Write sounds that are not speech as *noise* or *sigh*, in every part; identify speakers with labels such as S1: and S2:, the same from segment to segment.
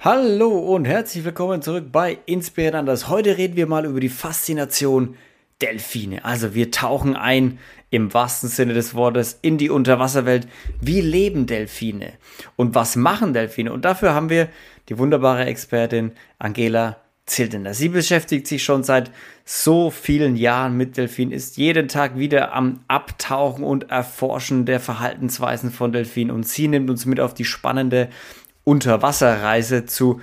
S1: Hallo und herzlich willkommen zurück bei Inspiriert anders. Heute reden wir mal über die Faszination Delfine. Also wir tauchen ein im wahrsten Sinne des Wortes in die Unterwasserwelt. Wie leben Delfine? Und was machen Delfine? Und dafür haben wir die wunderbare Expertin Angela Zildener. Sie beschäftigt sich schon seit so vielen Jahren mit Delfinen, ist jeden Tag wieder am Abtauchen und Erforschen der Verhaltensweisen von Delfinen und sie nimmt uns mit auf die spannende Unterwasserreise zu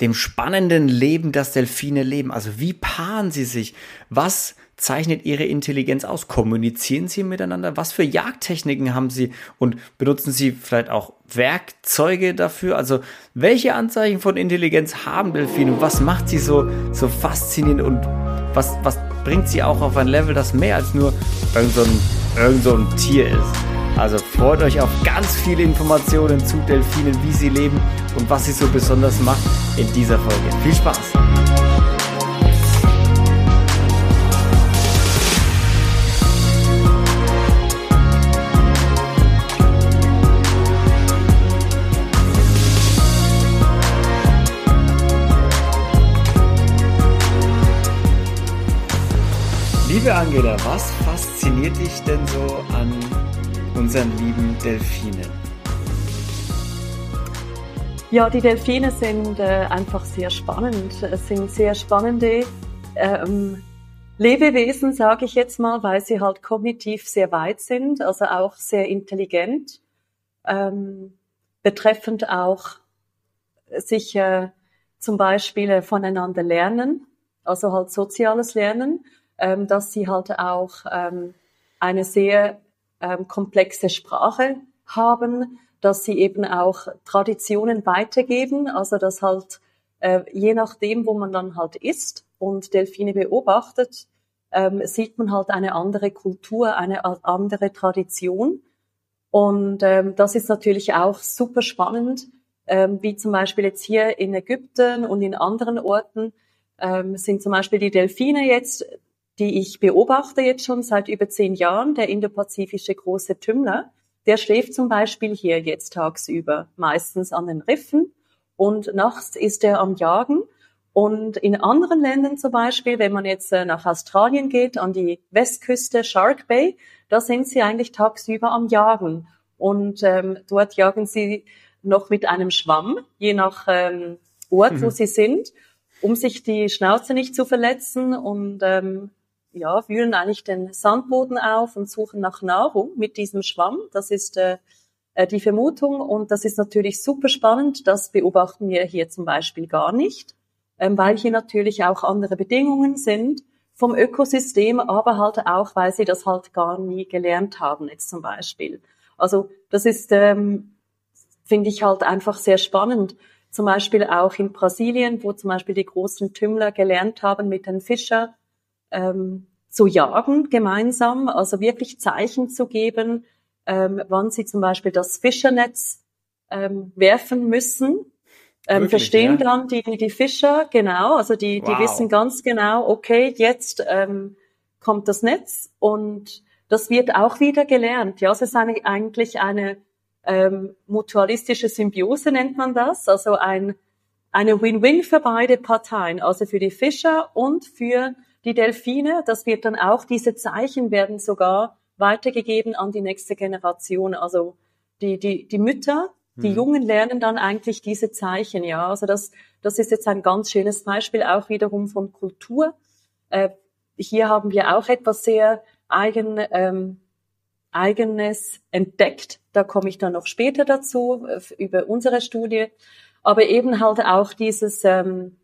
S1: dem spannenden Leben, das Delfine leben. Also wie paaren sie sich? Was zeichnet ihre Intelligenz aus? Kommunizieren sie miteinander? Was für Jagdtechniken haben sie? Und benutzen sie vielleicht auch Werkzeuge dafür? Also welche Anzeichen von Intelligenz haben Delfine? Was macht sie so, so faszinierend und was, was bringt sie auch auf ein Level, das mehr als nur irgend so irgend so ein Tier ist? Also freut euch auf ganz viele Informationen zu Delfinen, wie sie leben und was sie so besonders macht in dieser Folge. Viel Spaß! Liebe Angela, was fasziniert dich denn so an unseren lieben Delfinen?
S2: Ja, die Delfine sind äh, einfach sehr spannend. Es sind sehr spannende ähm, Lebewesen, sage ich jetzt mal, weil sie halt kognitiv sehr weit sind, also auch sehr intelligent, ähm, betreffend auch sich äh, zum Beispiel äh, voneinander lernen, also halt soziales Lernen, ähm, dass sie halt auch ähm, eine sehr ähm, komplexe Sprache haben, dass sie eben auch Traditionen weitergeben, also dass halt äh, je nachdem, wo man dann halt ist und Delfine beobachtet, ähm, sieht man halt eine andere Kultur, eine andere Tradition. Und ähm, das ist natürlich auch super spannend, ähm, wie zum Beispiel jetzt hier in Ägypten und in anderen Orten ähm, sind zum Beispiel die Delfine jetzt die ich beobachte jetzt schon seit über zehn Jahren, der indopazifische große Tümmler, der schläft zum Beispiel hier jetzt tagsüber, meistens an den Riffen und nachts ist er am Jagen. Und in anderen Ländern zum Beispiel, wenn man jetzt äh, nach Australien geht, an die Westküste Shark Bay, da sind sie eigentlich tagsüber am Jagen. Und ähm, dort jagen sie noch mit einem Schwamm, je nach ähm, Ort, mhm. wo sie sind, um sich die Schnauze nicht zu verletzen. Und ähm, ja, wühlen eigentlich den Sandboden auf und suchen nach Nahrung mit diesem Schwamm. Das ist äh, äh, die Vermutung und das ist natürlich super spannend. Das beobachten wir hier zum Beispiel gar nicht, ähm, weil hier natürlich auch andere Bedingungen sind vom Ökosystem, aber halt auch, weil sie das halt gar nie gelernt haben jetzt zum Beispiel. Also das ist, ähm, finde ich halt einfach sehr spannend. Zum Beispiel auch in Brasilien, wo zum Beispiel die großen Tümmler gelernt haben, mit den Fischer ähm, zu jagen gemeinsam, also wirklich Zeichen zu geben, ähm, wann sie zum Beispiel das Fischernetz ähm, werfen müssen. Ähm, wirklich, verstehen ja? dann die, die Fischer, genau, also die, wow. die wissen ganz genau, okay, jetzt ähm, kommt das Netz und das wird auch wieder gelernt. Ja, es ist eine, eigentlich eine ähm, mutualistische Symbiose nennt man das, also ein, eine Win-Win für beide Parteien, also für die Fischer und für die Delfine, das wird dann auch, diese Zeichen werden sogar weitergegeben an die nächste Generation. Also die, die, die Mütter, die mhm. Jungen lernen dann eigentlich diese Zeichen, ja. Also das, das ist jetzt ein ganz schönes Beispiel auch wiederum von Kultur. Äh, hier haben wir auch etwas sehr eigen, ähm, eigenes entdeckt. Da komme ich dann noch später dazu äh, über unsere Studie. Aber eben halt auch dieses ähm,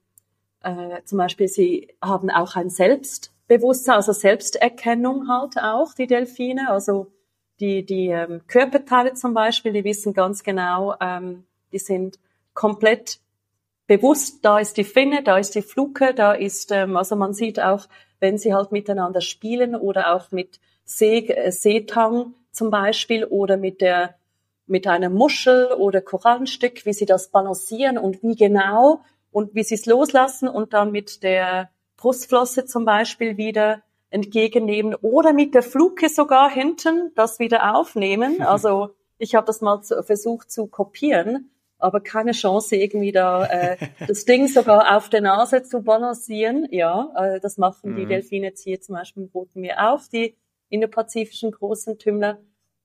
S2: äh, zum Beispiel, sie haben auch ein Selbstbewusstsein, also Selbsterkennung halt auch, die Delfine. Also die, die ähm, Körperteile zum Beispiel, die wissen ganz genau, ähm, die sind komplett bewusst, da ist die Finne, da ist die Fluke, da ist, ähm, also man sieht auch, wenn sie halt miteinander spielen oder auch mit See, äh, Seetang zum Beispiel oder mit der mit einer Muschel oder Korallenstück, wie sie das balancieren und wie genau und wie sie es loslassen und dann mit der Brustflosse zum Beispiel wieder entgegennehmen oder mit der Fluke sogar hinten das wieder aufnehmen. *laughs* Also ich habe das mal zu, versucht zu kopieren. aber keine Chance irgendwie da äh, *laughs* das Ding sogar auf der Nase zu balancieren. Ja, äh, das machen mhm. die Delfine jetzt hier zum Beispiel im Roten Meer auch, die indopazifischen großen Tümmler.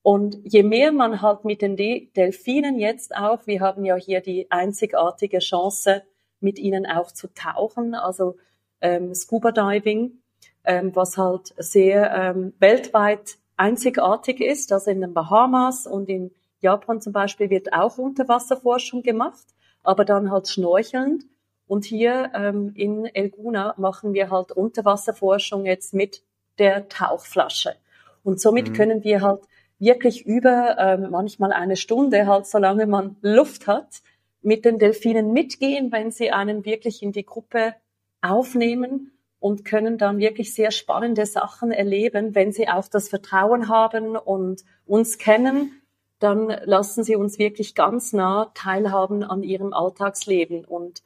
S2: Und je mehr man halt mit den Delfinen jetzt auch, wir haben ja hier die einzigartige Chance, mit ihnen auch zu tauchen, also ähm, Scuba Diving, ähm, was halt sehr ähm, weltweit einzigartig ist. Also in den Bahamas und in Japan zum Beispiel wird auch Unterwasserforschung gemacht, aber dann halt schnorchelnd. Und hier ähm, in Elguna machen wir halt Unterwasserforschung jetzt mit der Tauchflasche. Und somit mhm. können wir halt wirklich über ähm, manchmal eine Stunde, halt solange man Luft hat, mit den Delfinen mitgehen, wenn sie einen wirklich in die Gruppe aufnehmen und können dann wirklich sehr spannende Sachen erleben, wenn sie auch das Vertrauen haben und uns kennen, dann lassen sie uns wirklich ganz nah teilhaben an ihrem Alltagsleben und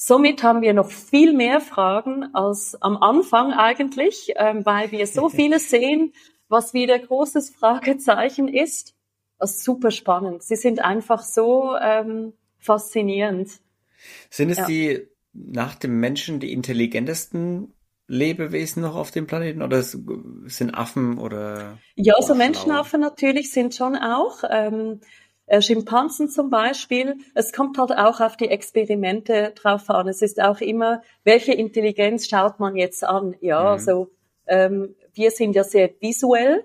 S2: Somit haben wir noch viel mehr Fragen als am Anfang eigentlich, ähm, weil wir so *laughs* vieles sehen, was wieder großes Fragezeichen ist. Das ist super spannend. Sie sind einfach so ähm, faszinierend.
S1: Sind es ja. die nach dem Menschen die intelligentesten Lebewesen noch auf dem Planeten oder sind Affen oder?
S2: Ja, so Menschenaffen natürlich sind schon auch. Ähm, äh, Schimpansen zum Beispiel. Es kommt halt auch auf die Experimente drauf an. Es ist auch immer, welche Intelligenz schaut man jetzt an? Ja, mhm. also ähm, wir sind ja sehr visuell,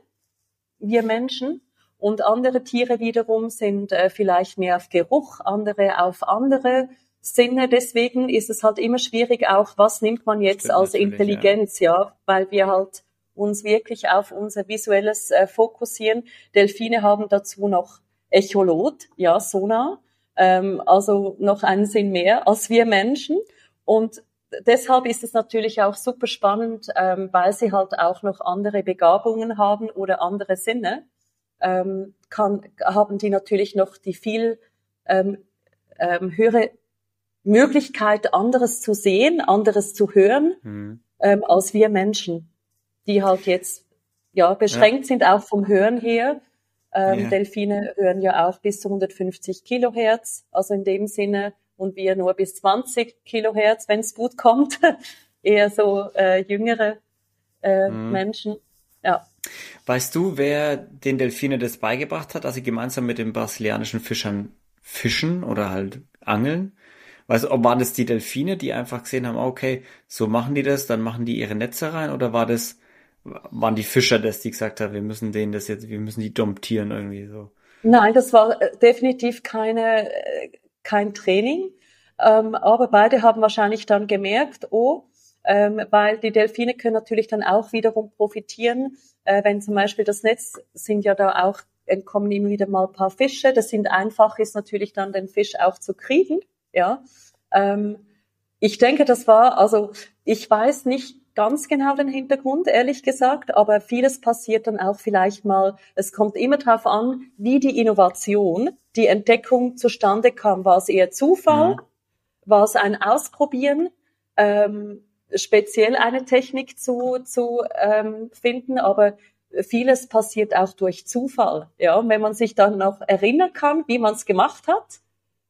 S2: wir Menschen. Und andere Tiere wiederum sind äh, vielleicht mehr auf Geruch, andere auf andere Sinne. Deswegen ist es halt immer schwierig auch, was nimmt man jetzt Stimmt als Intelligenz, ja. ja, weil wir halt uns wirklich auf unser visuelles äh, fokussieren. Delfine haben dazu noch Echolot, ja, Sonar, ähm, also noch einen Sinn mehr als wir Menschen. Und deshalb ist es natürlich auch super spannend, ähm, weil sie halt auch noch andere Begabungen haben oder andere Sinne, ähm, kann, haben die natürlich noch die viel ähm, ähm, höhere Möglichkeit, anderes zu sehen, anderes zu hören, mhm. ähm, als wir Menschen, die halt jetzt ja beschränkt ja. sind auch vom Hören her. Ähm, ja. Delfine hören ja auch bis zu 150 Kilohertz, also in dem Sinne und wir nur bis 20 Kilohertz, wenn es gut kommt. *laughs* Eher so äh, jüngere äh, mhm. Menschen. Ja.
S1: Weißt du, wer den Delfinen das beigebracht hat, dass sie gemeinsam mit den brasilianischen Fischern fischen oder halt angeln? Weißt du, waren das die Delfine, die einfach gesehen haben, okay, so machen die das, dann machen die ihre Netze rein, oder war das, waren die Fischer das, die gesagt haben, wir müssen denen das jetzt, wir müssen die domptieren irgendwie so?
S2: Nein, das war äh, definitiv keine, äh, kein Training. Ähm, aber beide haben wahrscheinlich dann gemerkt, oh, ähm, weil die Delfine können natürlich dann auch wiederum profitieren, äh, wenn zum Beispiel das Netz sind ja da auch entkommen immer wieder mal ein paar Fische. Das sind einfach ist natürlich dann den Fisch auch zu kriegen, ja. Ähm, ich denke, das war also ich weiß nicht ganz genau den Hintergrund, ehrlich gesagt, aber vieles passiert dann auch vielleicht mal, es kommt immer darauf an, wie die Innovation, die Entdeckung zustande kam. War es eher Zufall? Mhm. War es ein Ausprobieren? Ähm, speziell eine Technik zu, zu ähm, finden, aber vieles passiert auch durch Zufall. Ja, wenn man sich dann noch erinnern kann, wie man es gemacht hat,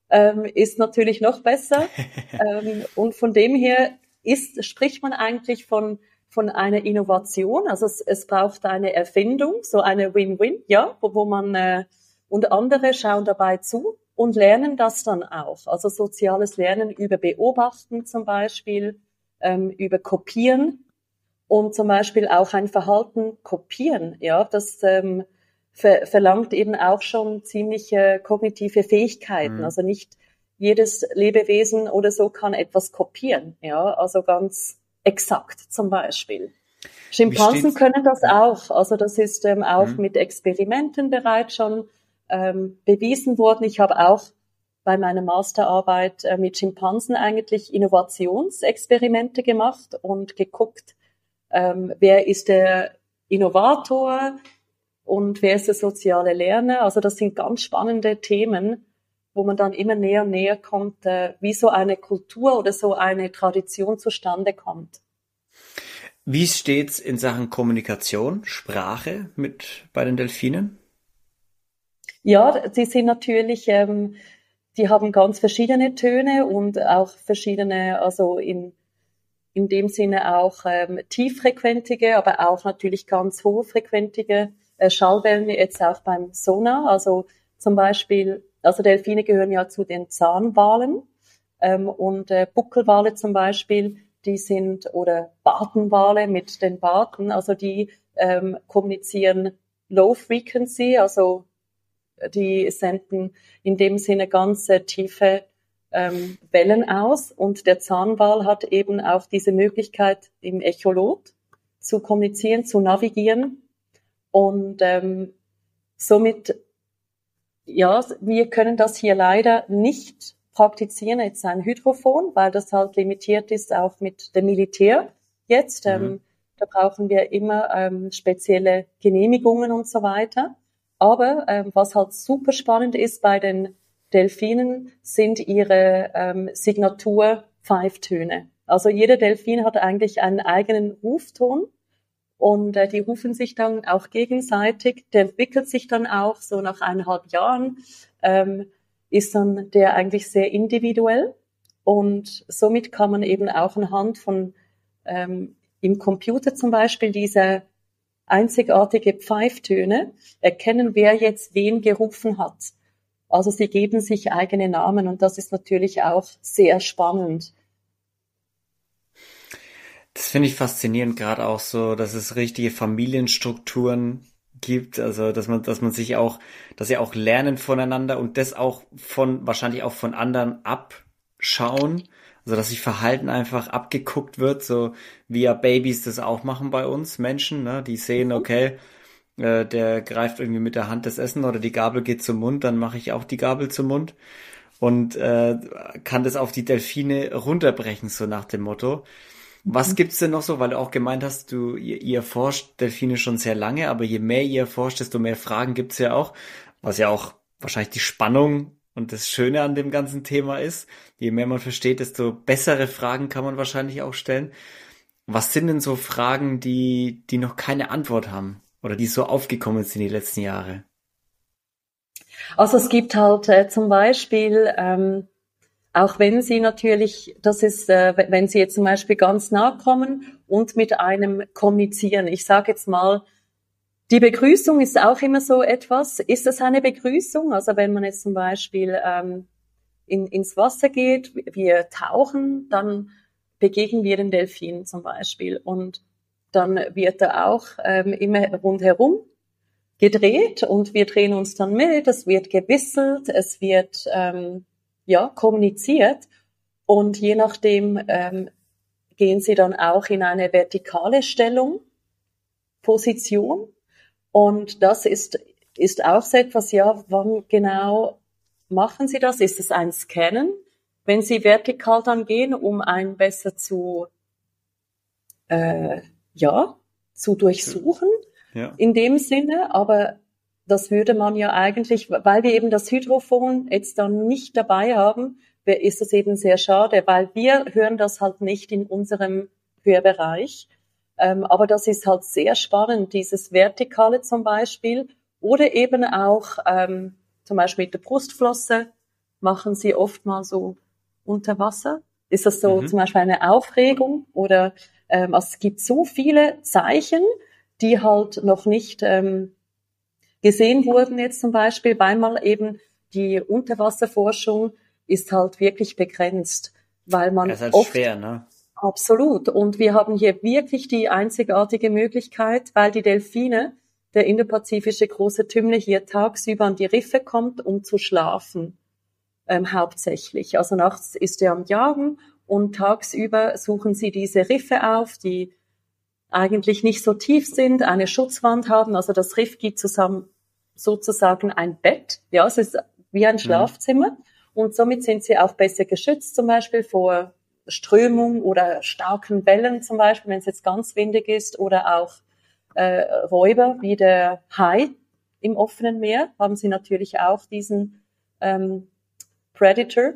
S2: ähm, ist natürlich noch besser. *laughs* ähm, und von dem her ist, spricht man eigentlich von, von einer Innovation. Also es, es braucht eine Erfindung, so eine Win-Win, ja, wo, wo man äh, und andere schauen dabei zu und lernen das dann auch. Also soziales Lernen über Beobachten zum Beispiel, ähm, über Kopieren und zum Beispiel auch ein Verhalten kopieren. Ja, das ähm, ver verlangt eben auch schon ziemliche kognitive Fähigkeiten. Mhm. Also nicht jedes Lebewesen oder so kann etwas kopieren. Ja, also ganz exakt zum Beispiel. Schimpansen können das auch. Also das ist ähm, auch mhm. mit Experimenten bereits schon ähm, bewiesen worden. Ich habe auch bei meiner Masterarbeit äh, mit Schimpansen eigentlich Innovationsexperimente gemacht und geguckt, ähm, wer ist der Innovator und wer ist der soziale Lerner. Also das sind ganz spannende Themen, wo man dann immer näher und näher kommt, äh, wie so eine Kultur oder so eine Tradition zustande kommt.
S1: Wie steht's in Sachen Kommunikation, Sprache mit bei den Delfinen?
S2: Ja, sie sind natürlich ähm, die haben ganz verschiedene Töne und auch verschiedene, also in, in dem Sinne auch ähm, tieffrequentige, aber auch natürlich ganz hochfrequentige äh, Schallwellen jetzt auch beim Sonar. Also zum Beispiel, also Delfine gehören ja zu den Zahnwalen ähm, und äh, Buckelwale zum Beispiel, die sind oder Bartenwale mit den Barten, also die ähm, kommunizieren Low Frequency, also die senden in dem Sinne ganz tiefe ähm, Wellen aus und der Zahnwal hat eben auch diese Möglichkeit im Echolot zu kommunizieren, zu navigieren und ähm, somit ja, wir können das hier leider nicht praktizieren, jetzt ein Hydrophon, weil das halt limitiert ist auch mit dem Militär jetzt. Mhm. Ähm, da brauchen wir immer ähm, spezielle Genehmigungen und so weiter. Aber ähm, was halt super spannend ist bei den Delfinen, sind ihre ähm, Signatur-Pfeiftöne. Also jeder Delfin hat eigentlich einen eigenen Rufton und äh, die rufen sich dann auch gegenseitig. Der entwickelt sich dann auch so nach eineinhalb Jahren, ähm, ist dann der eigentlich sehr individuell und somit kann man eben auch anhand von ähm, im Computer zum Beispiel diese einzigartige Pfeiftöne erkennen, wer jetzt wen gerufen hat. Also sie geben sich eigene Namen und das ist natürlich auch sehr spannend.
S1: Das finde ich faszinierend, gerade auch so, dass es richtige Familienstrukturen gibt, also dass man, dass man sich auch, dass sie auch lernen voneinander und das auch von, wahrscheinlich auch von anderen abschauen also dass sich Verhalten einfach abgeguckt wird, so wie ja Babys das auch machen bei uns Menschen, ne? Die sehen, mhm. okay, äh, der greift irgendwie mit der Hand das Essen oder die Gabel geht zum Mund, dann mache ich auch die Gabel zum Mund und äh, kann das auf die Delfine runterbrechen, so nach dem Motto. Was mhm. gibt's denn noch so, weil du auch gemeint hast, du ihr, ihr forscht Delfine schon sehr lange, aber je mehr ihr forscht, desto mehr Fragen gibt's ja auch, was ja auch wahrscheinlich die Spannung und das Schöne an dem ganzen Thema ist, je mehr man versteht, desto bessere Fragen kann man wahrscheinlich auch stellen. Was sind denn so Fragen, die, die noch keine Antwort haben oder die so aufgekommen sind die letzten Jahre?
S2: Also es gibt halt äh, zum Beispiel, ähm, auch wenn Sie natürlich, das ist, äh, wenn Sie jetzt zum Beispiel ganz nah kommen und mit einem kommunizieren. Ich sage jetzt mal, die Begrüßung ist auch immer so etwas. Ist das eine Begrüßung? Also wenn man jetzt zum Beispiel ähm, in, ins Wasser geht, wir tauchen, dann begegnen wir den Delfin zum Beispiel und dann wird er auch ähm, immer rundherum gedreht und wir drehen uns dann mit, es wird gewisselt, es wird ähm, ja kommuniziert und je nachdem ähm, gehen sie dann auch in eine vertikale Stellung, Position und das ist, ist auch so etwas, ja, wann genau machen Sie das? Ist es ein Scannen? Wenn Sie vertikal dann gehen, um einen besser zu, äh, ja, zu durchsuchen, ja. in dem Sinne, aber das würde man ja eigentlich, weil wir eben das Hydrophon jetzt dann nicht dabei haben, ist es eben sehr schade, weil wir hören das halt nicht in unserem Hörbereich. Ähm, aber das ist halt sehr spannend, dieses Vertikale zum Beispiel. Oder eben auch ähm, zum Beispiel mit der Brustflosse machen sie oft mal so unter Wasser. Ist das so mhm. zum Beispiel eine Aufregung? Oder ähm, also es gibt so viele Zeichen, die halt noch nicht ähm, gesehen wurden jetzt zum Beispiel, weil mal eben die Unterwasserforschung ist halt wirklich begrenzt, weil man
S1: das ist halt
S2: oft
S1: schwer, ne?
S2: Absolut. Und wir haben hier wirklich die einzigartige Möglichkeit, weil die Delfine, der indopazifische große Tümmler, hier tagsüber an die Riffe kommt, um zu schlafen, ähm, hauptsächlich. Also nachts ist er am Jagen und tagsüber suchen sie diese Riffe auf, die eigentlich nicht so tief sind, eine Schutzwand haben. Also das Riff gibt zusammen sozusagen ein Bett. Ja, es ist wie ein mhm. Schlafzimmer. Mhm. Und somit sind sie auch besser geschützt, zum Beispiel vor Strömung oder starken Wellen zum Beispiel, wenn es jetzt ganz windig ist, oder auch äh, Räuber wie der Hai im offenen Meer haben sie natürlich auch diesen ähm, Predator.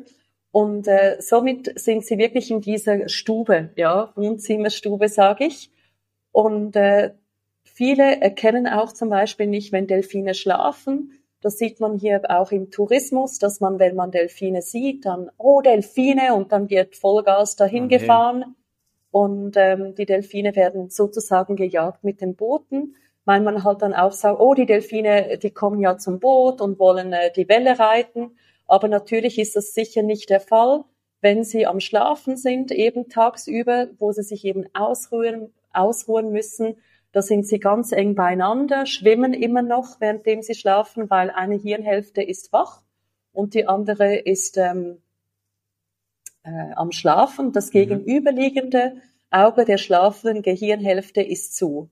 S2: Und äh, somit sind sie wirklich in dieser Stube, ja, Wohnzimmerstube, sage ich. Und äh, viele erkennen auch zum Beispiel nicht, wenn Delfine schlafen, Das sieht man hier auch im Tourismus, dass man, wenn man Delfine sieht, dann, oh, Delfine, und dann wird Vollgas dahin okay. gefahren. Und ähm, die Delfine werden sozusagen gejagt mit den Booten, weil man halt dann auch sagt, oh, die Delfine, die kommen ja zum Boot und wollen äh, die Welle reiten. Aber natürlich ist das sicher nicht der Fall, wenn sie am Schlafen sind, eben tagsüber, wo sie sich eben ausruhen, ausruhen müssen da sind sie ganz eng beieinander, schwimmen immer noch, währenddem sie schlafen, weil eine Hirnhälfte ist wach und die andere ist ähm, äh, am Schlafen. Das mhm. gegenüberliegende Auge der schlafenden Gehirnhälfte ist zu.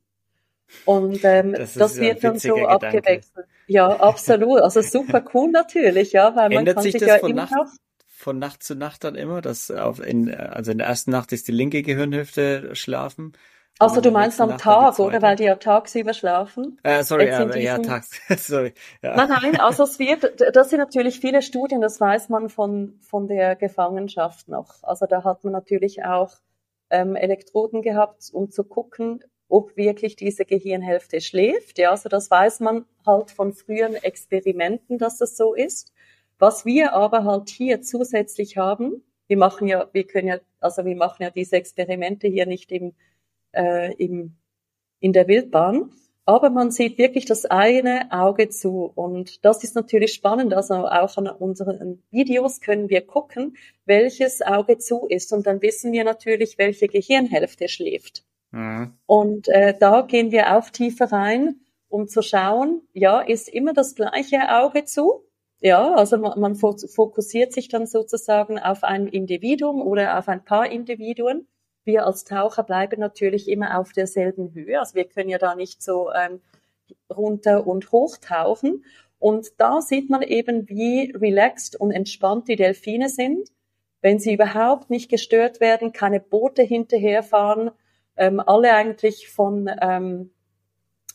S2: Und ähm, das, das wird dann so Gedanke. abgewechselt. Ja, absolut. Also super cool natürlich, ja,
S1: weil man Ändert kann sich, sich ja immer noch von Nacht zu Nacht dann immer, dass auf in, also in der ersten Nacht ist die linke Gehirnhälfte schlafen
S2: also du meinst am Tag, oder? Weil die ja tagsüber schlafen.
S1: Äh, sorry, ja, diesen... ja, tags. *laughs* sorry.
S2: Ja. Nein, nein, also es wird, das sind natürlich viele Studien, das weiß man von, von der Gefangenschaft noch. Also da hat man natürlich auch ähm, Elektroden gehabt, um zu gucken, ob wirklich diese Gehirnhälfte schläft. Ja, also das weiß man halt von früheren Experimenten, dass das so ist. Was wir aber halt hier zusätzlich haben, wir machen ja, wir können ja, also wir machen ja diese Experimente hier nicht im äh, im, in der Wildbahn. Aber man sieht wirklich das eine Auge zu. Und das ist natürlich spannend. Also auch an unseren Videos können wir gucken, welches Auge zu ist. Und dann wissen wir natürlich, welche Gehirnhälfte schläft. Mhm. Und äh, da gehen wir auch tiefer rein, um zu schauen, ja, ist immer das gleiche Auge zu? Ja, also man, man fokussiert sich dann sozusagen auf ein Individuum oder auf ein paar Individuen wir als Taucher bleiben natürlich immer auf derselben Höhe. Also wir können ja da nicht so ähm, runter und hoch tauchen. Und da sieht man eben, wie relaxed und entspannt die Delfine sind, wenn sie überhaupt nicht gestört werden, keine Boote hinterherfahren, ähm, alle eigentlich von, ähm,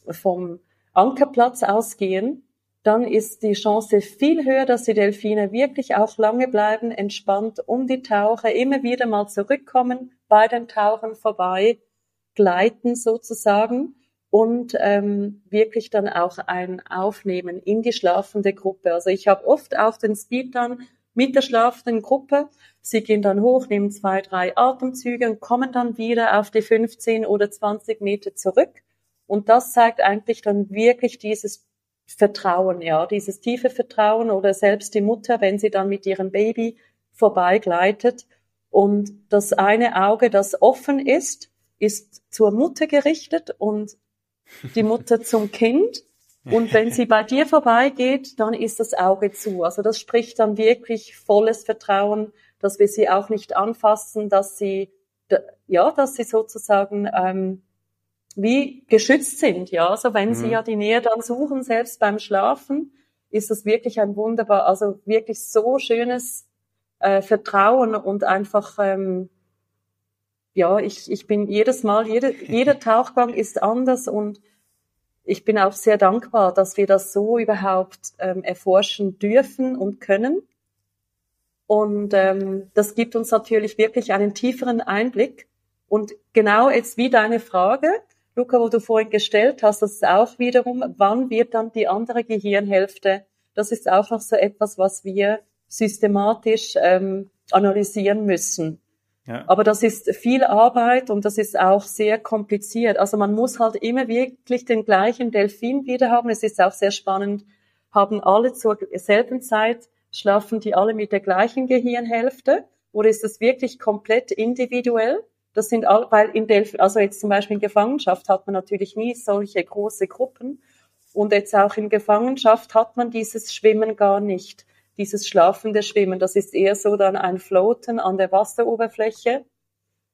S2: vom Ankerplatz ausgehen, dann ist die Chance viel höher, dass die Delfine wirklich auch lange bleiben, entspannt um die Taucher, immer wieder mal zurückkommen, bei den Tauchern vorbei, gleiten sozusagen und ähm, wirklich dann auch ein Aufnehmen in die schlafende Gruppe. Also ich habe oft auch den Speed dann mit der schlafenden Gruppe. Sie gehen dann hoch, nehmen zwei, drei Atemzüge und kommen dann wieder auf die 15 oder 20 Meter zurück. Und das zeigt eigentlich dann wirklich dieses Vertrauen, ja, dieses tiefe Vertrauen oder selbst die Mutter, wenn sie dann mit ihrem Baby vorbeigleitet, und das eine Auge, das offen ist, ist zur Mutter gerichtet und die Mutter *laughs* zum Kind. Und wenn sie bei dir vorbeigeht, dann ist das Auge zu. Also das spricht dann wirklich volles Vertrauen, dass wir sie auch nicht anfassen, dass sie, ja, dass sie sozusagen ähm, wie geschützt sind. Ja, also wenn mhm. sie ja die Nähe dann suchen, selbst beim Schlafen, ist das wirklich ein wunderbar, also wirklich so schönes äh, Vertrauen und einfach, ähm, ja, ich, ich bin jedes Mal, jede, *laughs* jeder Tauchgang ist anders und ich bin auch sehr dankbar, dass wir das so überhaupt ähm, erforschen dürfen und können. Und ähm, das gibt uns natürlich wirklich einen tieferen Einblick. Und genau jetzt wie deine Frage, Luca, wo du vorhin gestellt hast, das ist auch wiederum, wann wird dann die andere Gehirnhälfte? Das ist auch noch so etwas, was wir systematisch ähm, analysieren müssen. Ja. Aber das ist viel Arbeit und das ist auch sehr kompliziert. Also man muss halt immer wirklich den gleichen Delfin wieder haben. Es ist auch sehr spannend, haben alle zur selben Zeit, schlafen die alle mit der gleichen Gehirnhälfte oder ist das wirklich komplett individuell? Das sind all, weil in Delphi, also jetzt zum Beispiel in Gefangenschaft hat man natürlich nie solche große Gruppen und jetzt auch in Gefangenschaft hat man dieses Schwimmen gar nicht dieses schlafende Schwimmen. Das ist eher so dann ein Floaten an der Wasseroberfläche.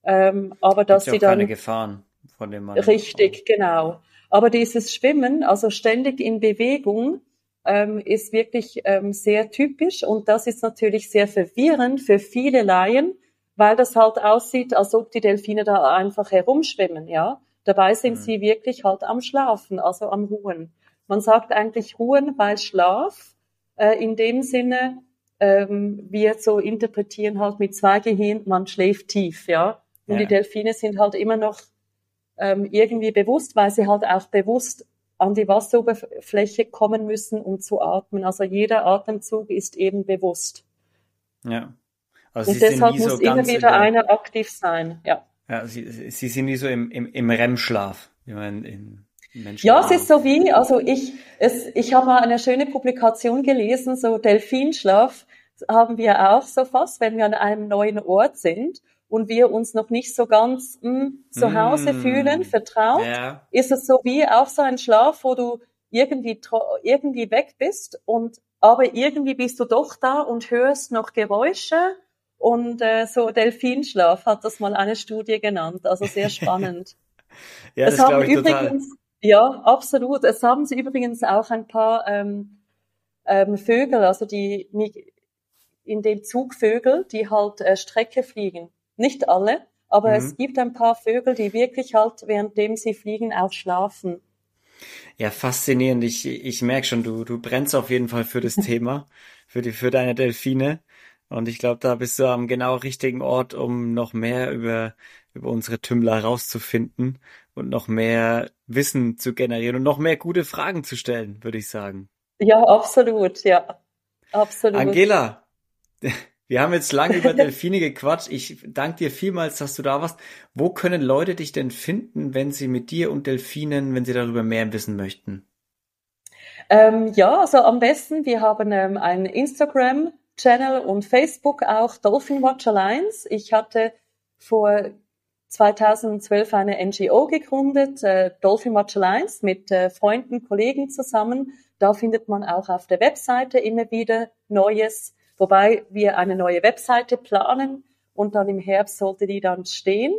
S2: Ähm, aber dass sie dann
S1: keine Gefahren von dem man
S2: richtig genau. Aber dieses Schwimmen, also ständig in Bewegung, ähm, ist wirklich ähm, sehr typisch und das ist natürlich sehr verwirrend für viele Laien, weil das halt aussieht, als ob die Delfine da einfach herumschwimmen, ja. Dabei sind mhm. sie wirklich halt am Schlafen, also am Ruhen. Man sagt eigentlich Ruhen, weil Schlaf äh, in dem Sinne, ähm, wir so interpretieren halt mit zwei Gehirn, man schläft tief, ja. Und ja. die Delfine sind halt immer noch ähm, irgendwie bewusst, weil sie halt auch bewusst an die Wasseroberfläche kommen müssen, um zu atmen. Also jeder Atemzug ist eben bewusst.
S1: Ja.
S2: Also und deshalb muss so immer wieder einer aktiv sein. Ja.
S1: Ja, Sie, Sie sind nie so im, im, im REM-Schlaf, wie man in
S2: Menschen ja, es ist so wie, also ich, es, ich habe mal eine schöne Publikation gelesen, so Delfinschlaf haben wir auch so fast, wenn wir an einem neuen Ort sind und wir uns noch nicht so ganz mh, hm, zu Hause mm. fühlen, vertraut, ja. ist es so wie auch so ein Schlaf, wo du irgendwie, irgendwie weg bist und aber irgendwie bist du doch da und hörst noch Geräusche und äh, so Delfinschlaf hat das mal eine Studie genannt, also sehr *laughs* spannend.
S1: ja, das, das glaube ich übrigens, total.
S2: Ja, absolut. Es haben sie übrigens auch ein paar ähm, ähm, Vögel, also die in dem Zugvögel, die halt äh, Strecke fliegen. Nicht alle, aber mhm. es gibt ein paar Vögel, die wirklich halt, währenddem sie fliegen, auch schlafen.
S1: Ja, faszinierend. Ich, ich merke schon, du, du brennst auf jeden Fall für das Thema, für, die, für deine Delfine. Und ich glaube, da bist du am genau richtigen Ort, um noch mehr über, über unsere Tümmler rauszufinden und noch mehr Wissen zu generieren und noch mehr gute Fragen zu stellen, würde ich sagen.
S2: Ja, absolut, ja. Absolut.
S1: Angela, *laughs* wir haben jetzt lange über Delfine gequatscht. Ich danke dir vielmals, dass du da warst. Wo können Leute dich denn finden, wenn sie mit dir und Delfinen, wenn sie darüber mehr wissen möchten?
S2: Ähm, ja, also am besten, wir haben ähm, einen Instagram-Channel und Facebook auch Dolphin Watch Alliance. Ich hatte vor 2012 eine NGO gegründet, äh, Dolphin Watch Alliance, mit äh, Freunden, Kollegen zusammen. Da findet man auch auf der Webseite immer wieder Neues, wobei wir eine neue Webseite planen und dann im Herbst sollte die dann stehen.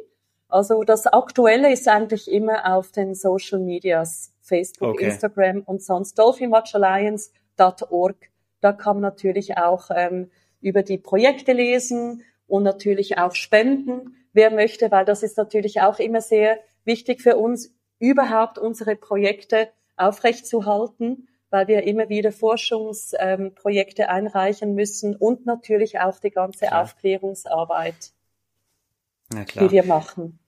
S2: Also das Aktuelle ist eigentlich immer auf den Social Medias, Facebook, okay. Instagram und sonst dolphinwatchalliance.org. Da kann man natürlich auch ähm, über die Projekte lesen und natürlich auch spenden wer möchte, weil das ist natürlich auch immer sehr wichtig für uns, überhaupt unsere Projekte aufrechtzuhalten, weil wir immer wieder Forschungsprojekte ähm, einreichen müssen und natürlich auch die ganze klar. Aufklärungsarbeit, die wir machen.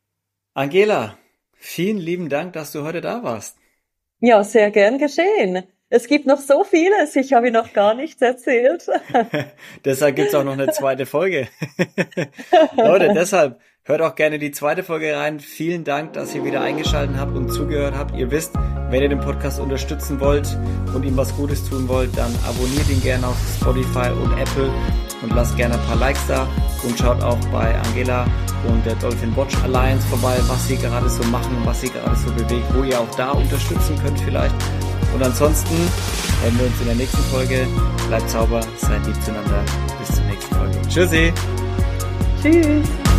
S1: Angela, vielen lieben Dank, dass du heute da warst.
S2: Ja, sehr gern geschehen. Es gibt noch so vieles, ich habe noch gar nichts erzählt. *laughs*
S1: deshalb gibt's auch noch eine zweite Folge. *laughs* Leute, deshalb Hört auch gerne die zweite Folge rein. Vielen Dank, dass ihr wieder eingeschaltet habt und zugehört habt. Ihr wisst, wenn ihr den Podcast unterstützen wollt und ihm was Gutes tun wollt, dann abonniert ihn gerne auf Spotify und Apple und lasst gerne ein paar Likes da und schaut auch bei Angela und der Dolphin Watch Alliance vorbei, was sie gerade so machen, was sie gerade so bewegt, wo ihr auch da unterstützen könnt vielleicht. Und ansonsten hören wir uns in der nächsten Folge. Bleibt sauber, seid lieb zueinander. Bis zur nächsten Folge. Tschüssi.
S2: Tschüss.